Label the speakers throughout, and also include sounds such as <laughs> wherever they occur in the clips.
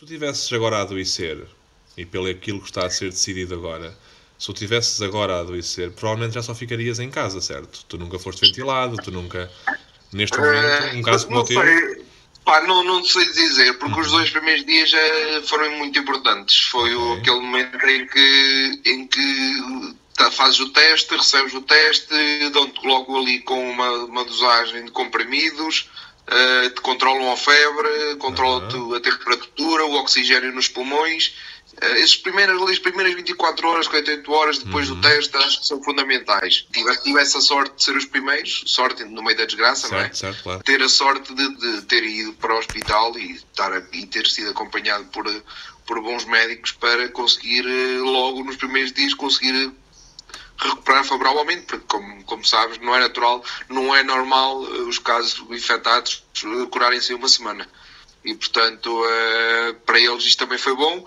Speaker 1: tu tivesses agora a adoecer, e pelo aquilo que está a ser decidido agora, se tu tivesses agora a adoecer, provavelmente já só ficarias em casa, certo? Tu nunca foste ventilado, tu nunca. Neste momento, um caso como o teu.
Speaker 2: Pá, não, não sei dizer, porque uhum. os dois primeiros dias já foram muito importantes. Foi okay. o, aquele momento em que, em que tá, fazes o teste, recebes o teste, dão-te logo ali com uma, uma dosagem de comprimidos, uh, controlam a febre, controlam-te uhum. a temperatura, o oxigênio nos pulmões eh, as primeiras, as primeiras 24 horas, 48 horas depois uhum. do teste, acho que são fundamentais. Tive, tive essa sorte de ser os primeiros, sorte no meio da desgraça,
Speaker 1: certo,
Speaker 2: não é?
Speaker 1: Certo, claro.
Speaker 2: Ter a sorte de, de, ter ido para o hospital e, estar, e ter sido acompanhado por, por bons médicos para conseguir, eh, logo nos primeiros dias, conseguir recuperar favoravelmente, porque como, como sabes, não é natural, não é normal eh, os casos infectados curarem-se em uma semana e portanto uh, para eles isto também foi bom.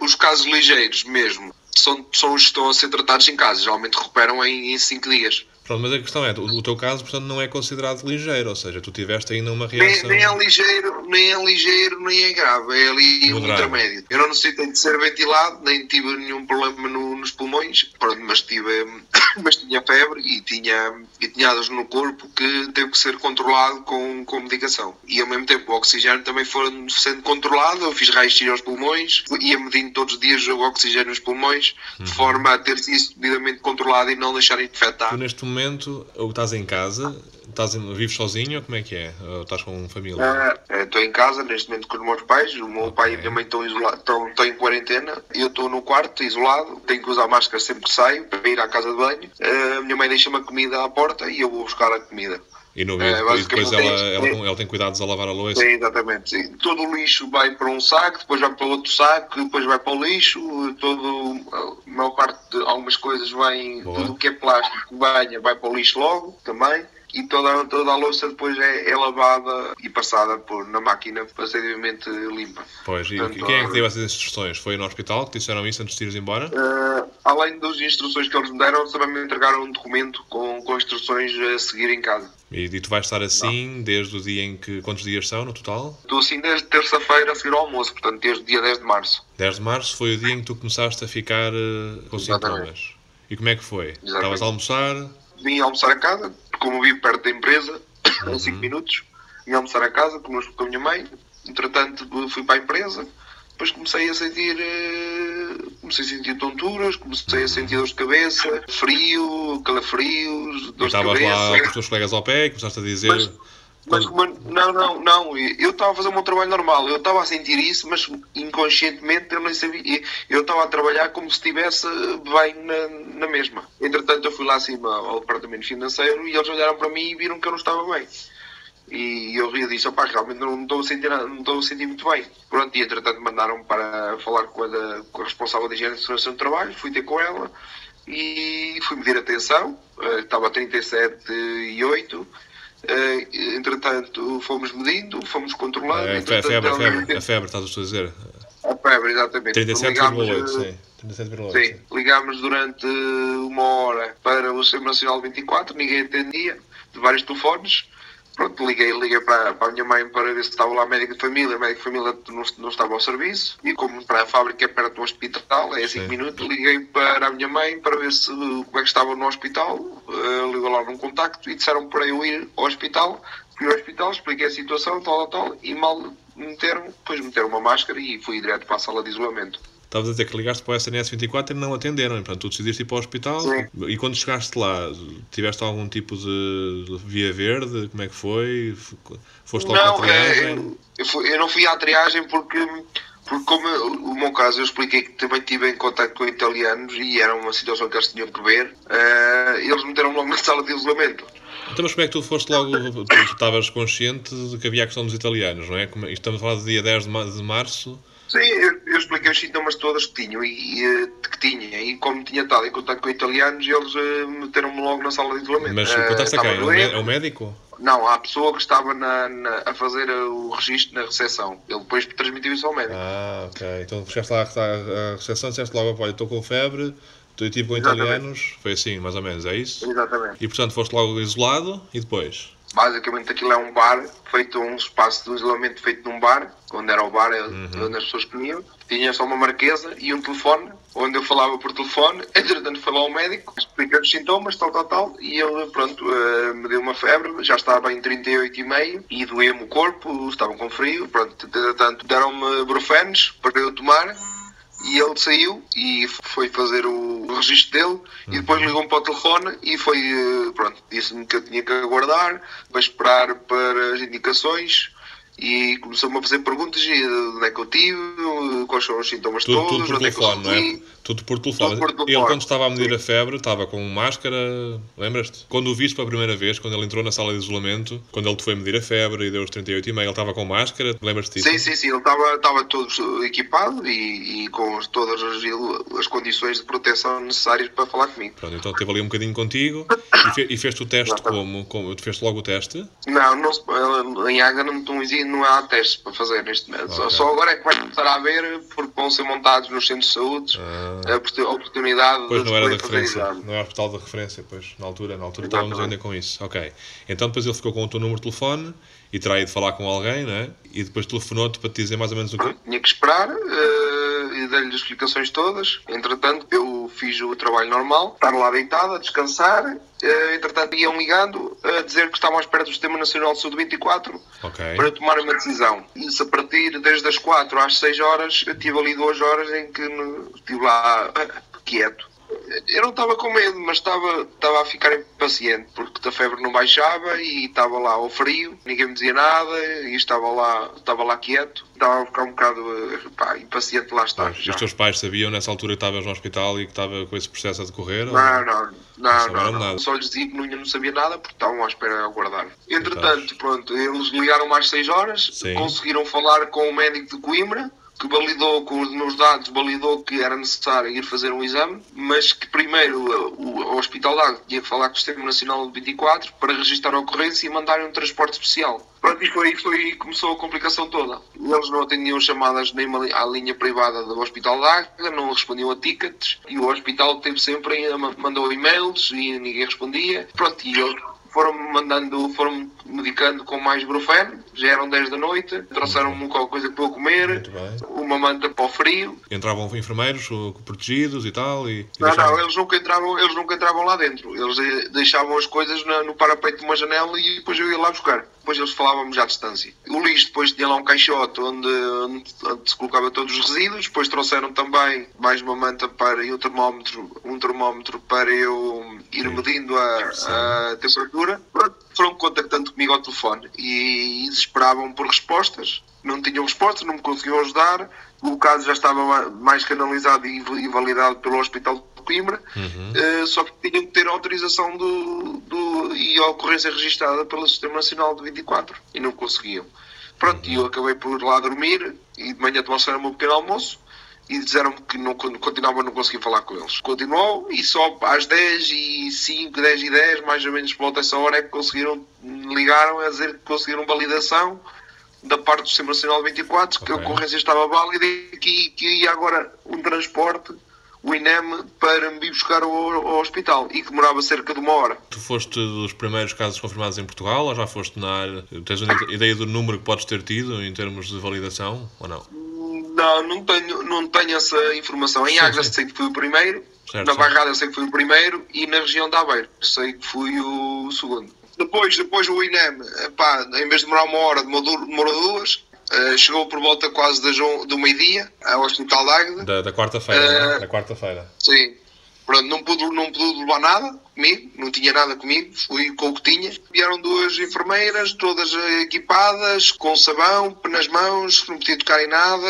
Speaker 2: Os casos ligeiros mesmo são, são os que estão a ser tratados em casa, geralmente recuperam em 5 dias.
Speaker 1: Pronto, mas a questão é, o, teu caso, portanto, não é considerado ligeiro, ou seja, tu tiveste ainda uma reação...
Speaker 2: Nem, nem é ligeiro, nem é ligeiro, nem é grave, é ali um intermédio. Eu não necessitei de ser ventilado, nem tive nenhum problema no, nos pulmões, pronto, mas, tive, <coughs> mas tinha febre e tinha, e tinha no corpo que teve que ser controlado com, com medicação. E ao mesmo tempo o oxigênio também foi sendo controlado, eu fiz raio-x aos pulmões, ia medindo todos os dias o oxigênio nos pulmões, uhum. de forma a ter isso devidamente controlado e não deixar infectar.
Speaker 1: Tu momento, ou estás em casa, estás em, vives sozinho ou como é que é? Ou estás com família?
Speaker 2: Uh, estou em casa neste momento com os meus pais, o meu okay. pai e a minha mãe estão, isolados, estão, estão em quarentena, eu estou no quarto, isolado, tenho que usar máscara sempre que saio para ir à casa de banho. A minha mãe deixa-me a comida à porta e eu vou buscar a comida.
Speaker 1: E, no, é, e depois ela, ela, ela, tem cuidados a lavar a louça?
Speaker 2: Sim, exatamente. Sim. Todo o lixo vai para um saco, depois vai para outro saco, depois vai para o lixo, todo, a maior parte de algumas coisas vem, Boa. tudo o que é plástico banha vai para o lixo logo também e toda, toda a louça depois é, é, lavada e passada por, na máquina para ser devidamente limpa.
Speaker 1: Pois, Portanto, e quem é que deu essas instruções? Foi no hospital que disseram isso antes de ires embora?
Speaker 2: Uh, além das instruções que eles me deram, também me entregaram um documento com, com instruções a seguir em casa.
Speaker 1: E, e tu vais estar assim Não. desde o dia em que. Quantos dias são no total?
Speaker 2: Estou assim desde terça-feira a seguir ao almoço, portanto desde o dia 10 de março.
Speaker 1: 10 de março foi o dia em que tu começaste a ficar uh, com Exatamente. sintomas. E como é que foi? Estavas a almoçar?
Speaker 2: Vim almoçar a casa, como vivo perto da empresa, <coughs> uhum. 5 minutos, vim almoçar a casa com a minha mãe, entretanto fui para a empresa, depois comecei a sentir eh, comecei a sentir tonturas, comecei a sentir dores de cabeça, frio, calafrios, dores de cabeça. Estavas
Speaker 1: lá com os teus colegas ao pé e começaste a dizer...
Speaker 2: Mas, mas não, não, não, eu estava a fazer o meu trabalho normal, eu estava a sentir isso, mas inconscientemente eu nem sabia. Eu estava a trabalhar como se estivesse bem na, na mesma. Entretanto, eu fui lá acima ao departamento financeiro e eles olharam para mim e viram que eu não estava bem. E eu ri disse, opá, realmente não estou a sentir, não estou a sentir muito bem. Pronto, e entretanto mandaram para falar com a, com a responsável de higiene e segurança do trabalho, fui ter com ela e fui medir a tensão, eh, estava a 37,8 Uh, entretanto, fomos medindo, fomos controlando. É, a,
Speaker 1: febre, a, febre, a febre, estás a dizer?
Speaker 2: A febre, exatamente.
Speaker 1: 37,8, sim.
Speaker 2: 37, sim, ligámos durante uma hora para o Sistema Nacional 24, ninguém atendia, de vários telefones. Pronto, liguei, liguei para, para a minha mãe para ver se estava lá médico de família. O médico de família não, não estava ao serviço. E como para a fábrica é perto do hospital, é 5 minutos, liguei para a minha mãe para ver se como é que estava no hospital. Uh, ligou lá num contacto e disseram para eu ir ao hospital. Fui ao hospital, expliquei a situação, tal, tal, tal, e mal meteram, depois meteram uma máscara e fui direto para a sala de isolamento.
Speaker 1: Estavas a dizer que ligaste para o SNS 24 e não atenderam. Portanto, tu decidiste ir para o hospital
Speaker 2: Sim.
Speaker 1: e quando chegaste lá, tiveste algum tipo de via verde? Como é que foi? Foste logo
Speaker 2: não,
Speaker 1: para a triagem?
Speaker 2: É, eu, eu não fui à triagem porque porque como eu, o meu caso eu expliquei que também estive em contato com italianos e era uma situação que eles tinham que ver, uh, eles meteram-me logo na sala de isolamento.
Speaker 1: Então, mas como é que tu foste logo, tu estavas consciente de que havia a questão dos italianos, não é? Estamos a falar do dia 10 de março,
Speaker 2: Sim, eu, expliquei os sintomas todos que tinham e, eh, que tinha. E como tinha estado em contato com italianos, eles uh, meteram-me logo na sala de isolamento.
Speaker 1: Mas uh, contaste a quem? É o médico?
Speaker 2: Não, a pessoa que estava na, na, a fazer o registro na recepção. Ele depois transmitiu isso ao médico.
Speaker 1: Ah, ok. Então chegaste lá à recepção e disseste logo, olha, estou com febre, estou tipo com Exatamente. italianos. Foi assim, mais ou menos, é isso?
Speaker 2: Exatamente.
Speaker 1: E portanto foste logo isolado e depois?
Speaker 2: Basicamente aquilo é um bar, feito um espaço de isolamento feito num bar, onde era o bar
Speaker 1: Uhum.
Speaker 2: onde as pessoas comiam. Tinha só uma marquesa e um telefone, onde eu falava por telefone. <laughs> Entretanto foi lá um médico, explica os sintomas, tal, tal, tal, e ele, pronto, eh, me deu uma febre, já estava em 38,5 e doía-me o corpo, estava com frio, pronto, entretanto deram-me brufenes para eu tomar. E ele saiu e foi fazer o registro dele e depois ligou-me para o telefone e foi, eh, pronto, disse-me que eu tinha que aguardar para esperar para as indicações e começou-me a fazer perguntas e de onde é que eu tive, quais são os sintomas
Speaker 1: Tudo,
Speaker 2: todos,
Speaker 1: tudo por
Speaker 2: é
Speaker 1: telefone, não é? Tudo por telefone.
Speaker 2: Tudo por.
Speaker 1: Ele, quando estava a medir a febre, estava com máscara. Lembras-te? Quando o viste pela primeira vez, quando ele entrou na sala de isolamento, quando ele te foi medir a febre e deu os 38,5, ele estava com máscara. Lembras-te disso?
Speaker 2: Sim, sim, sim, ele estava, estava todo equipado e, e com as- todas as, as condições de proteção necessárias para falar comigo.
Speaker 1: Pronto, então teve ali um bocadinho contigo e, fe, e fez-te o teste como? como? Tu feste logo o teste?
Speaker 2: Não, não em Águeda não, não, não há testes para fazer neste momento. Só,
Speaker 1: Ok.
Speaker 2: só agora é que vai começar a haver, porque vão ser montados nos centros de saúde
Speaker 1: Ah.
Speaker 2: a oportu- a oportunidade
Speaker 1: Pois
Speaker 2: de
Speaker 1: não era da
Speaker 2: fazer
Speaker 1: referência, não era hospital da referência, pois, na altura, na altura estávamos
Speaker 2: Exatamente.
Speaker 1: ainda com isso. Ok. Então depois ele ficou com o teu número de telefone e terá ido falar com alguém, não é? E depois telefonou-te para te dizer mais ou menos o quê?
Speaker 2: Tinha que esperar e dei-lhe as explicações todas. Entretanto, eu fiz o trabalho normal, estar lá deitado, a descansar. Eh, entretanto, iam ligando a dizer que estavam à espera do Sistema Nacional de Saúde 24
Speaker 1: Ok.
Speaker 2: para tomar uma decisão. Isso a partir desde as 4 às 6 horas, eu tive ali duas horas em que estive lá eh, quieto. Eu não estava com medo, mas estava, estava a ficar impaciente, porque a febre não baixava e estava lá ao frio, ninguém me dizia nada e estava lá, estava lá quieto. Estava a ficar um bocado pá, impaciente lá estar.
Speaker 1: Os teus pais sabiam nessa altura que estavas no hospital e que estava com esse processo a decorrer? ou-
Speaker 2: Não, não, não, não, não. Só lhes dizia que não, não sabia nada porque estavam à espera de aguardar. Entretanto, pronto, eles ligaram às 6 horas,
Speaker 1: Sim.
Speaker 2: conseguiram falar com o médico de Coimbra, que validou com os meus dados, validou que era necessário ir fazer um exame, mas que primeiro uh, o, Hospital Água tinha que falar com o Sistema Nacional de 24 para registrar a ocorrência e mandarem um transporte especial. Pronto, e foi, foi começou a complicação toda. Eles não atendiam chamadas nem à linha privada do Hospital de Águeda, não respondiam a tickets e o hospital teve sempre, mandou e-mails e ninguém respondia. Pronto, e eles foram mandando, foram medicando com mais brufeno, já eram 10 da noite, trouxeram-me qualquer coisa para eu comer. Uma manta para o frio.
Speaker 1: Entravam enfermeiros o- protegidos e tal e... e
Speaker 2: Não,
Speaker 1: deixavam-
Speaker 2: não, eles nunca entravam, eles nunca entravam lá dentro. Eles eh, deixavam as coisas na- no parapeito de uma janela e depois eu ia lá buscar. Depois eles falávamos à distância. O lixo depois tinha lá um caixote onde, onde se colocava todos os resíduos. Depois trouxeram também mais uma manta para e um termómetro, um termómetro para eu ir medindo a, a temperatura. Pronto, foram contactando comigo ao telefone e desesperavam por respostas. Não tinham respostas, não me conseguiam ajudar. O caso já estava ma- mais canalizado e validado pelo Hospital de Coimbra, eh, só que tinham que ter autorização do, do- e a ocorrência registada pelo Sistema Nacional de 24 e não conseguiam. Pronto, e eu acabei por lá dormir e de manhã trouxeram-me um pequeno almoço e disseram-me que não, continuava a não conseguir falar com eles. Continuou e só às 10 e 5, 10 e 10, mais ou menos por volta dessa hora, é que conseguiram, ligaram a dizer que conseguiram validação da parte do Sistema Nacional de 24, que a ocorrência estava válida e que, que ia agora um transporte, o INEM, para me buscar ao, ao hospital e que demorava cerca de uma hora.
Speaker 1: Tu foste dos primeiros casos confirmados em Portugal ou já foste na área? Tens uma ideia do número que podes ter tido em termos de validação ou não?
Speaker 2: Não, não tenho, não tenho essa informação. Em Águeda
Speaker 1: sim.
Speaker 2: sei que fui o primeiro,
Speaker 1: Certo,
Speaker 2: na
Speaker 1: certo.
Speaker 2: Bairrada sei que fui o primeiro e na região de Aveiro sei que fui o segundo. Depois, depois o INEM, em vez de demorar uma hora, demorou, duas. Eh, chegou por volta quase do meio-dia ao Hospital de Águeda.
Speaker 1: Da, da quarta-feira,
Speaker 2: Eh,
Speaker 1: não é? Da quarta-feira.
Speaker 2: Sim. Pronto, não pude, não pude levar nada comigo, não tinha nada comigo, fui com o que tinha. Vieram duas enfermeiras, todas equipadas, com sabão nas mãos, não podia tocar em nada,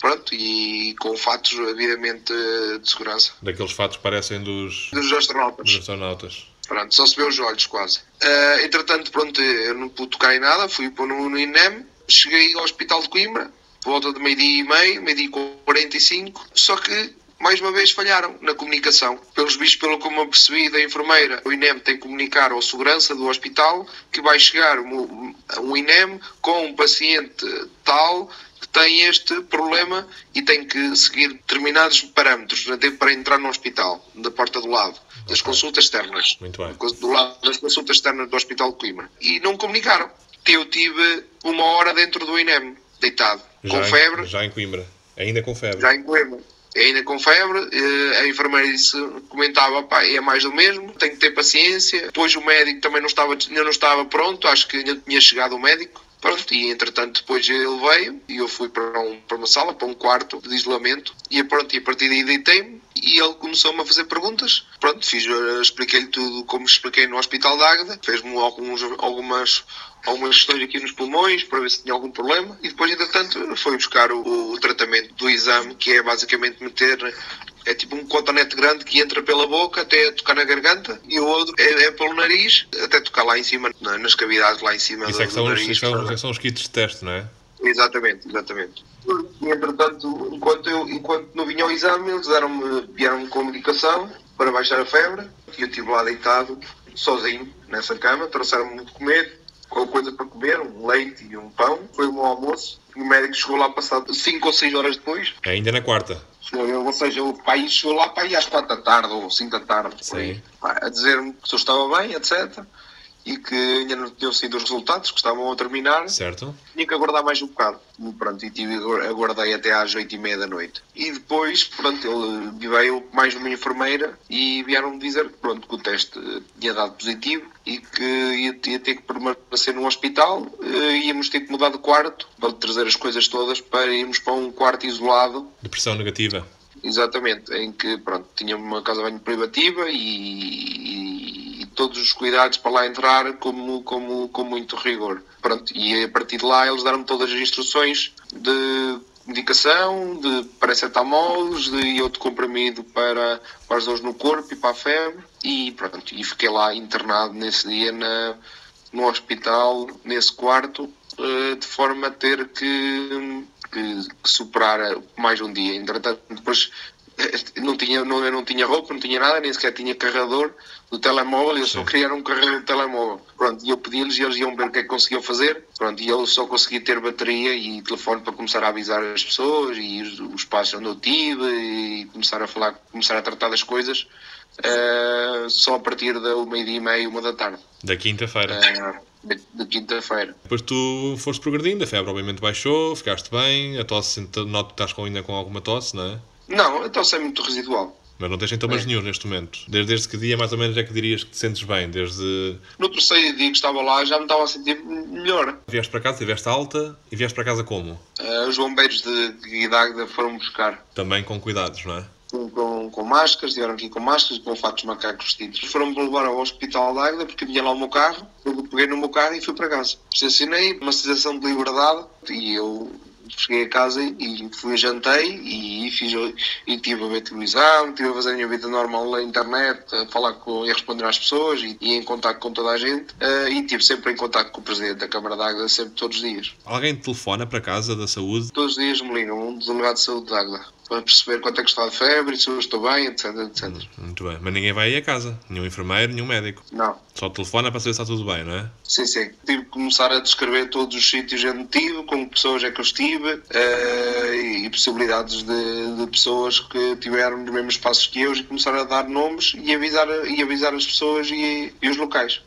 Speaker 2: pronto, e com fatos devidamente de segurança.
Speaker 1: Daqueles fatos que parecem dos,
Speaker 2: Dos astronautas.
Speaker 1: dos astronautas.
Speaker 2: Pronto, só se vê os olhos quase. Eh, entretanto, pronto, eu não pude tocar em nada, fui pôr no, no INEM, cheguei ao Hospital de Coimbra, por volta de meio-dia e meio, meio-dia e 45, só que mais uma vez falharam na comunicação. Pelos vistos, pelo como eu percebi da enfermeira, o INEM tem que comunicar ao segurança do hospital que vai chegar um, um INEM com um paciente tal que tem este problema e tem que seguir determinados parâmetros até para entrar no hospital, da porta do lado, das consultas externas.
Speaker 1: Muito bem.
Speaker 2: Do lado das consultas externas do Hospital de Coimbra. E não comunicaram. Eu tive uma hora dentro do INEM, deitado,
Speaker 1: Já
Speaker 2: com
Speaker 1: em-
Speaker 2: febre,
Speaker 1: já em Coimbra. Ainda com febre.
Speaker 2: já em Coimbra. Ainda com febre, eh, a enfermeira disse, comentava, pá, é mais do mesmo, tenho que ter paciência. Depois o médico também não estava, ainda não estava pronto, acho que ainda tinha chegado o médico. Pronto, e entretanto depois ele veio e eu fui para, um- para uma sala, para um quarto de isolamento e pronto, e a partir daí deitei-me e ele começou-me a fazer perguntas. Pronto, fiz, eh, expliquei-lhe tudo como expliquei no Hospital de Águeda, fez-me algumas, algumas questões aqui nos pulmões para ver se tinha algum problema e depois, entretanto, foi buscar o, o tratamento do exame, que é basicamente meter é tipo um cotonete grande que entra pela boca até tocar na garganta e o outro é, é pelo nariz até tocar lá em cima, na- nas cavidades lá em cima
Speaker 1: Isso
Speaker 2: do,
Speaker 1: é que são,
Speaker 2: do
Speaker 1: os,
Speaker 2: nariz.
Speaker 1: isso são, são os kits de teste, não é?
Speaker 2: Exatamente, exatamente. E, entretanto, enquanto, eu, enquanto não vinha ao exame, eles deram-me, vieram-me com medicação para baixar a febre e eu estive lá deitado, sozinho, nessa cama, trouxeram-me de comer, com coisa para comer, um leite e um pão. Foi o meu almoço. O médico chegou lá passado 5 ou 6 horas depois.
Speaker 1: Ainda na quarta.
Speaker 2: Ou seja, o pai chegou lá para ir às 4 da tarde ou 5 da tarde, por aí, a dizer-me que eu estava bem, etc. E que ainda não tinham sido os resultados, que estavam a terminar.
Speaker 1: Certo?
Speaker 2: Tinha que aguardar mais um bocado. Pronto, e tive, aguardei até às 8 e meia da noite. E depois, pronto, ele veio mais uma enfermeira e vieram-me dizer pronto, que o teste tinha dado positivo e que ia, ia ter que permanecer no hospital. eh, Íamos ter que mudar de quarto para trazer as coisas todas para irmos para um quarto isolado
Speaker 1: Depressão negativa.
Speaker 2: Exatamente, em que pronto, tinha uma casa de banho privativa e todos os cuidados para lá entrar como, como, com muito rigor. Pronto, e a partir de lá eles deram-me todas as instruções de medicação, de paracetamol de, e outro comprimido para, para as dores no corpo e para a febre e pronto, e fiquei lá internado nesse dia na, no hospital, nesse quarto, eh, de forma a ter que, que- que superar mais um dia. Entretanto, depois não tinha, não, eu não tinha roupa, não tinha nada, nem sequer tinha carregador do telemóvel, eu só queria um carregador de telemóvel. Pronto, e eu pedi-lhes e eles iam ver o que é que conseguiam fazer. Pronto, e eu só consegui ter bateria e telefone para começar a avisar as pessoas e os, os passos onde eu tive e começar a falar, começar a tratar das coisas eh, só a partir da meio-dia e meia, uma da tarde,
Speaker 1: Da quinta-feira.
Speaker 2: eh, de, de quinta-feira.
Speaker 1: Depois tu foste progredindo, a febre obviamente baixou, ficaste bem, a tosse, noto que estás com, ainda com alguma tosse, não é?
Speaker 2: Não, então é muito residual.
Speaker 1: Mas não tens sintomas
Speaker 2: É.
Speaker 1: nenhum neste momento. Desde, desde que dia mais ou menos é que dirias que te sentes bem? Desde.
Speaker 2: No terceiro dia que estava lá já me estava a sentir melhor.
Speaker 1: Vieste para casa, tiveste alta e vieste para casa como?
Speaker 2: Eh, os bombeiros de, de Guidágueda foram buscar
Speaker 1: Também com cuidados, não é?
Speaker 2: com, com, com máscaras, vieram aqui com máscaras, com fatos macacos vestidos. Foram-me levar ao hospital de Águeda porque tinha lá o meu carro. Eu peguei no meu carro e fui para casa. Estacionei, uma sensação de liberdade e eu cheguei a casa e fui jantei e fiz e estive a ver televisão, estive a fazer a minha vida normal na internet, a falar com e a responder às pessoas e, e em contato com toda a gente eh, e estive sempre em contato com o presidente da Câmara de Águeda, sempre todos os dias.
Speaker 1: Alguém te telefona para casa da saúde?
Speaker 2: Todos os dias me ligam um delegado de saúde de Águeda para perceber quanto é que está de febre, se eu estou bem, etc, etc.
Speaker 1: Muito bem. Mas ninguém vai aí a casa. Nenhum enfermeiro, nenhum médico.
Speaker 2: Não.
Speaker 1: Só telefona para saber se está tudo bem, não é?
Speaker 2: Sim, sim. Tive que começar a descrever todos os sítios onde estive, com que pessoas é que eu estive eh, e possibilidades de, de pessoas que tiveram nos mesmos passos que eu e começar a dar nomes e avisar, e avisar as pessoas e, e os locais.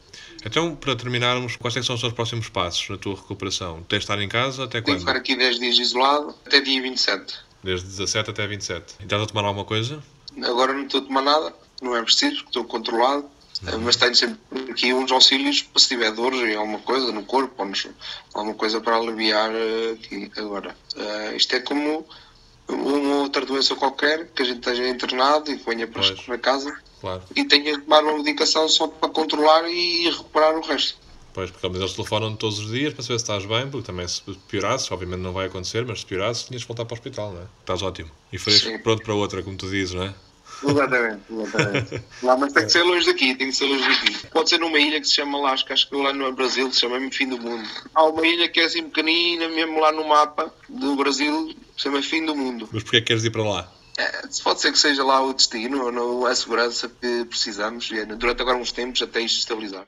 Speaker 1: Então, para terminarmos, quais é são os teus próximos passos na tua recuperação? Tens de estar em casa até
Speaker 2: Tenho
Speaker 1: quando?
Speaker 2: que ficar aqui 10 dias isolado até dia 27.
Speaker 1: Desde 17 até 27. E estás a tomar alguma coisa?
Speaker 2: Agora não estou a tomar nada, não é preciso, estou controlado. eh, Mas tenho sempre aqui uns auxílios para se tiver dores em alguma coisa no corpo ou nos- alguma coisa para aliviar eh, aqui agora. Eh, isto é como uma outra doença qualquer que a gente esteja internado e que venha para, para casa
Speaker 1: Claro.
Speaker 2: e tenha que tomar uma medicação só para controlar e recuperar o resto.
Speaker 1: Pois, porque mas eles telefonam todos os dias para saber se estás bem, porque também se piorasses, obviamente não vai acontecer, mas se piorasses tinhas de voltar para o hospital, não é? Estás ótimo. E fresco, pronto para outra, como tu dizes, não é?
Speaker 2: Exatamente, exatamente. <laughs> Lá, mas tem que ser longe daqui, tem que ser longe daqui. Pode ser numa ilha que se chama lá, acho que acho que lá no Brasil se chama mesmo Fim do Mundo. Há uma ilha que é assim pequenina, mesmo lá no mapa do Brasil, se chama Fim do Mundo.
Speaker 1: Mas porquê é que queres ir para lá?
Speaker 2: É, pode ser que seja lá o destino, ou a segurança que precisamos, e é, durante agora uns tempos até isto estabilizar.